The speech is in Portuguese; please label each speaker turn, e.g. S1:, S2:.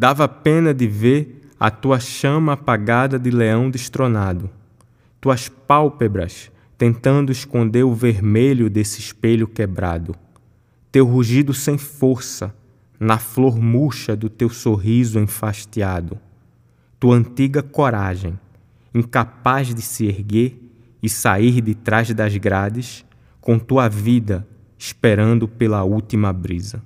S1: Dava pena de ver a tua chama apagada de leão destronado, tuas pálpebras tentando esconder o vermelho desse espelho quebrado, teu rugido sem força na flor murcha do teu sorriso enfastiado, tua antiga coragem, incapaz de se erguer e sair de trás das grades, com tua vida esperando pela última brisa.